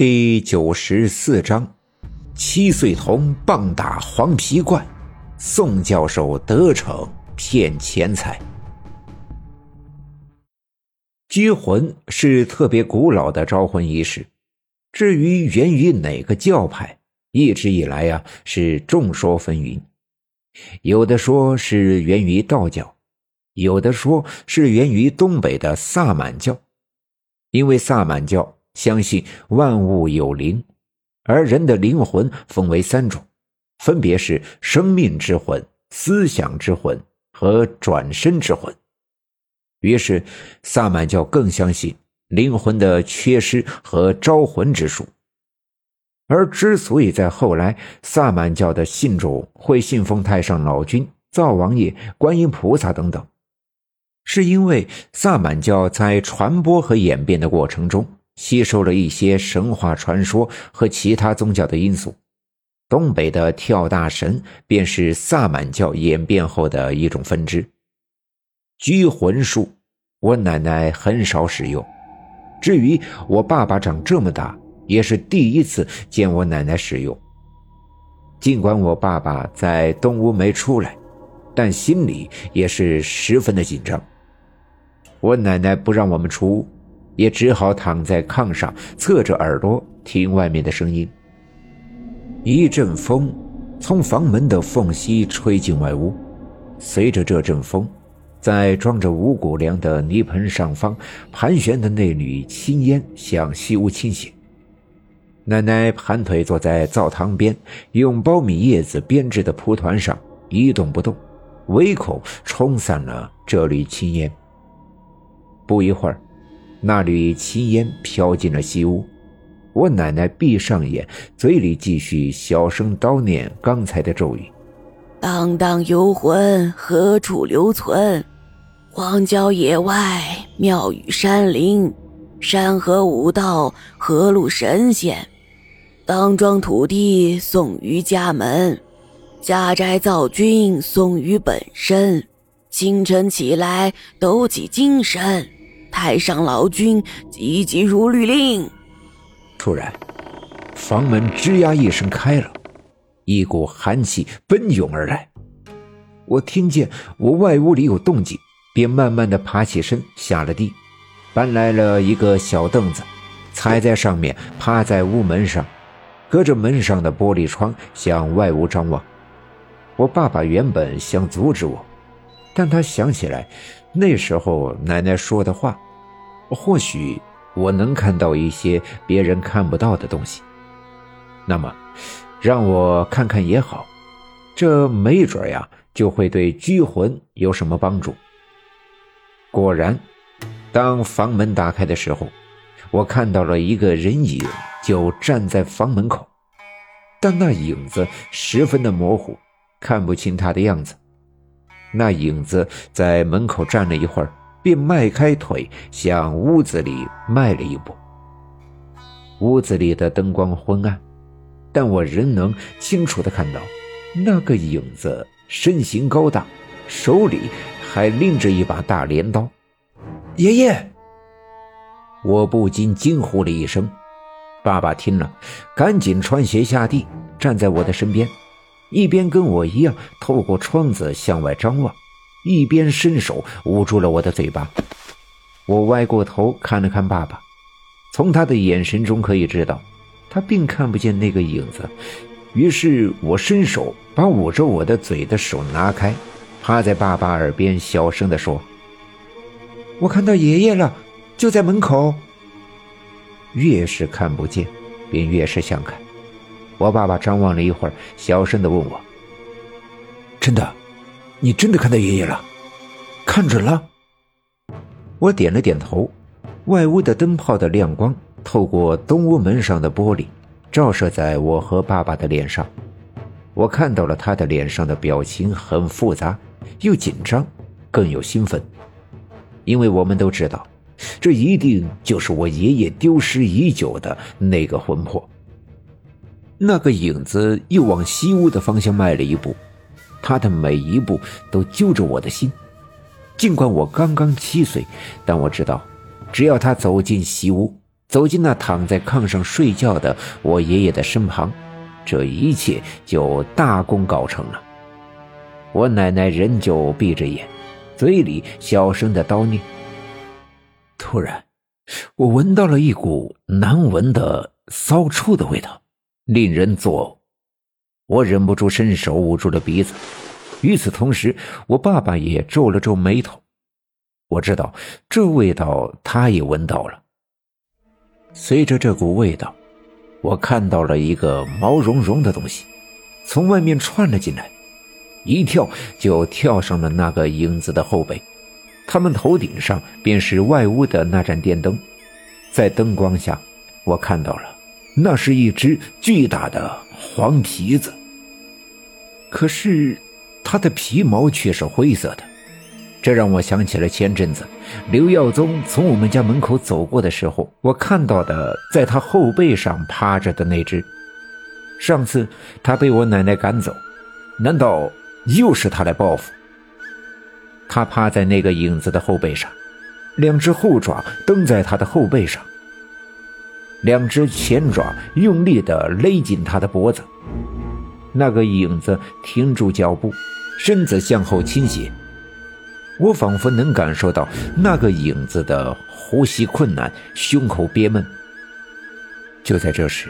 第九十四章：七岁童棒打黄皮怪，宋教授得逞骗钱财。拘魂是特别古老的招魂仪式，至于源于哪个教派，一直以来呀是众说纷纭。有的说是源于道教，有的说是源于东北的萨满教，因为萨满教。相信万物有灵，而人的灵魂分为三种，分别是生命之魂、思想之魂和转身之魂。于是，萨满教更相信灵魂的缺失和招魂之术。而之所以在后来，萨满教的信众会信奉太上老君、灶王爷、观音菩萨等等，是因为萨满教在传播和演变的过程中。吸收了一些神话传说和其他宗教的因素，东北的跳大神便是萨满教演变后的一种分支。拘魂术，我奶奶很少使用。至于我爸爸长这么大，也是第一次见我奶奶使用。尽管我爸爸在东屋没出来，但心里也是十分的紧张。我奶奶不让我们出屋。也只好躺在炕上，侧着耳朵听外面的声音。一阵风从房门的缝隙吹进外屋，随着这阵风，在装着五谷粮的泥盆上方盘旋的那缕青烟向西屋倾斜。奶奶盘腿坐在灶堂边，用苞米叶子编织的蒲团上一动不动，唯恐冲散了这缕青烟。不一会儿。那缕青烟飘进了西屋，我奶奶闭上眼，嘴里继续小声叨念刚才的咒语：“荡荡游魂何处留存？荒郊野外，庙宇山林，山河五道，何路神仙，当庄土地送于家门，家宅造君送于本身。清晨起来，抖起精神。”太上老君急急如律令。突然，房门吱呀一声开了，一股寒气奔涌而来。我听见我外屋里有动静，便慢慢的爬起身，下了地，搬来了一个小凳子，踩在上面，趴在屋门上，隔着门上的玻璃窗向外屋张望。我爸爸原本想阻止我，但他想起来。那时候奶奶说的话，或许我能看到一些别人看不到的东西。那么，让我看看也好，这没准呀就会对拘魂有什么帮助。果然，当房门打开的时候，我看到了一个人影，就站在房门口，但那影子十分的模糊，看不清他的样子。那影子在门口站了一会儿，便迈开腿向屋子里迈了一步。屋子里的灯光昏暗，但我仍能清楚的看到，那个影子身形高大，手里还拎着一把大镰刀。爷爷，我不禁惊呼了一声。爸爸听了，赶紧穿鞋下地，站在我的身边。一边跟我一样透过窗子向外张望，一边伸手捂住了我的嘴巴。我歪过头看了看爸爸，从他的眼神中可以知道，他并看不见那个影子。于是我伸手把捂着我的嘴的手拿开，趴在爸爸耳边小声地说：“我看到爷爷了，就在门口。”越是看不见，便越是想看。我爸爸张望了一会儿，小声的问我：“真的，你真的看到爷爷了？看准了？”我点了点头。外屋的灯泡的亮光透过东屋门上的玻璃，照射在我和爸爸的脸上。我看到了他的脸上的表情很复杂，又紧张，更有兴奋，因为我们都知道，这一定就是我爷爷丢失已久的那个魂魄。那个影子又往西屋的方向迈了一步，他的每一步都揪着我的心。尽管我刚刚七岁，但我知道，只要他走进西屋，走进那躺在炕上睡觉的我爷爷的身旁，这一切就大功告成了。我奶奶仍旧闭着眼，嘴里小声的叨念。突然，我闻到了一股难闻的骚臭的味道，令人作呕。我忍不住伸手捂住了鼻子。与此同时，我爸爸也皱了皱眉头。我知道这味道，他也闻到了。随着这股味道，我看到了一个毛茸茸的东西从外面窜了进来，一跳就跳上了那个影子的后背。他们头顶上便是外屋的那盏电灯，在灯光下，我看到了那是一只巨大的黄皮子。可是它的皮毛却是灰色的。这让我想起了前阵子刘耀宗从我们家门口走过的时候，我看到的在他后背上趴着的那只。上次他被我奶奶赶走，难道又是他来报复？他趴在那个影子的后背上，两只后爪蹬在他的后背上，两只前爪用力地勒紧他的脖子。那个影子停住脚步，身子向后倾斜。我仿佛能感受到那个影子的呼吸困难，胸口憋闷。就在这时，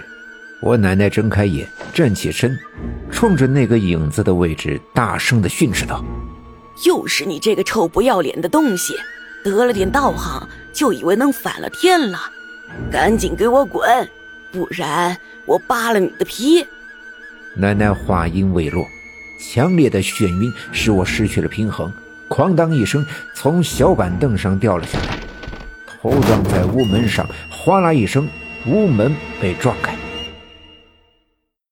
我奶奶睁开眼，站起身，冲着那个影子的位置大声地训斥道：“又是你这个臭不要脸的东西，得了点道行就以为能反了天了，赶紧给我滚，不然我扒了你的皮！”奶奶话音未落，强烈的眩晕使我失去了平衡。哐当一声，从小板凳上掉了下来，头撞在屋门上，哗啦一声，屋门被撞开。